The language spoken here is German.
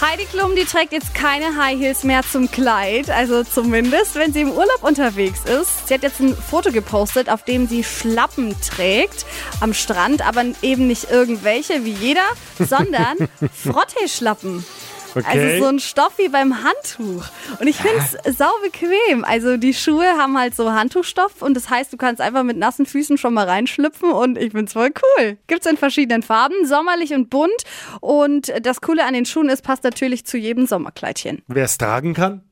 Heidi Klum, die trägt jetzt keine High Heels mehr zum Kleid, also zumindest, wenn sie im Urlaub unterwegs ist. Sie hat jetzt ein Foto gepostet, auf dem sie Schlappen trägt am Strand, aber eben nicht irgendwelche wie jeder, sondern Frotteeschlappen. Okay. Also so ein Stoff wie beim Handtuch. Und ich finde es sau bequem. Also die Schuhe haben halt so Handtuchstoff und das heißt, du kannst einfach mit nassen Füßen schon mal reinschlüpfen und ich finde es voll cool. Gibt's in verschiedenen Farben, sommerlich und bunt. Und das Coole an den Schuhen ist, passt natürlich zu jedem Sommerkleidchen. Wer es tragen kann?